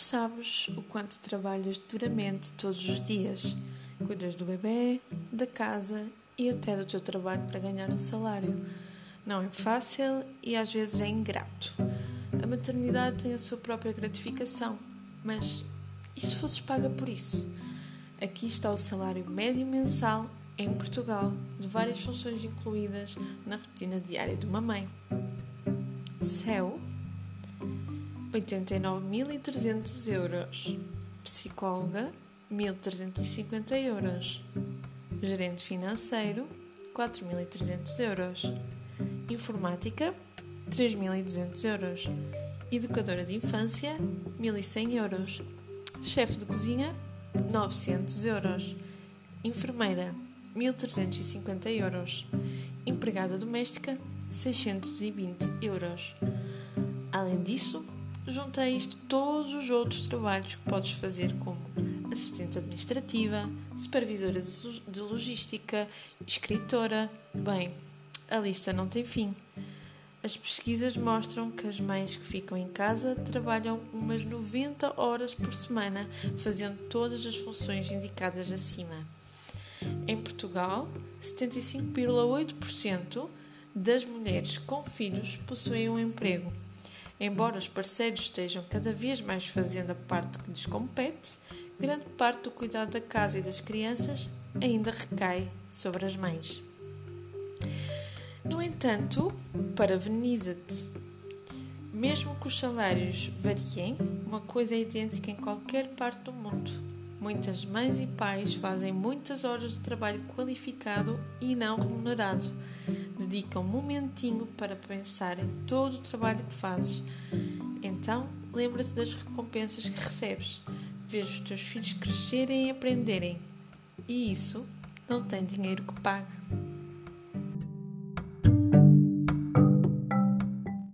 sabes o quanto trabalhas duramente todos os dias. Cuidas do bebê, da casa e até do teu trabalho para ganhar um salário. Não é fácil e às vezes é ingrato. A maternidade tem a sua própria gratificação, mas e se fosses paga por isso? Aqui está o salário médio mensal em Portugal, de várias funções incluídas na rotina diária de uma mãe. Céu 89.300 euros. Psicóloga, 1.350 euros. Gerente financeiro, 4.300 euros. Informática, 3.200 euros. Educadora de infância, 1.100 euros. Chefe de cozinha, 900 euros. Enfermeira, 1.350 euros. Empregada doméstica, 620 euros. Além disso, junta a isto todos os outros trabalhos que podes fazer, como assistente administrativa, supervisora de logística, escritora. Bem, a lista não tem fim. As pesquisas mostram que as mães que ficam em casa trabalham umas 90 horas por semana, fazendo todas as funções indicadas acima. Em Portugal, 75,8% das mulheres com filhos possuem um emprego. Embora os parceiros estejam cada vez mais fazendo a parte que lhes compete, grande parte do cuidado da casa e das crianças ainda recai sobre as mães. No entanto, parabeniza-te. Mesmo que os salários variem, uma coisa é idêntica em qualquer parte do mundo. Muitas mães e pais fazem muitas horas de trabalho qualificado e não remunerado. Dedicam um momentinho para pensar em todo o trabalho que fazes. Então, lembra-te das recompensas que recebes. Vês os teus filhos crescerem e aprenderem. E isso não tem dinheiro que pague.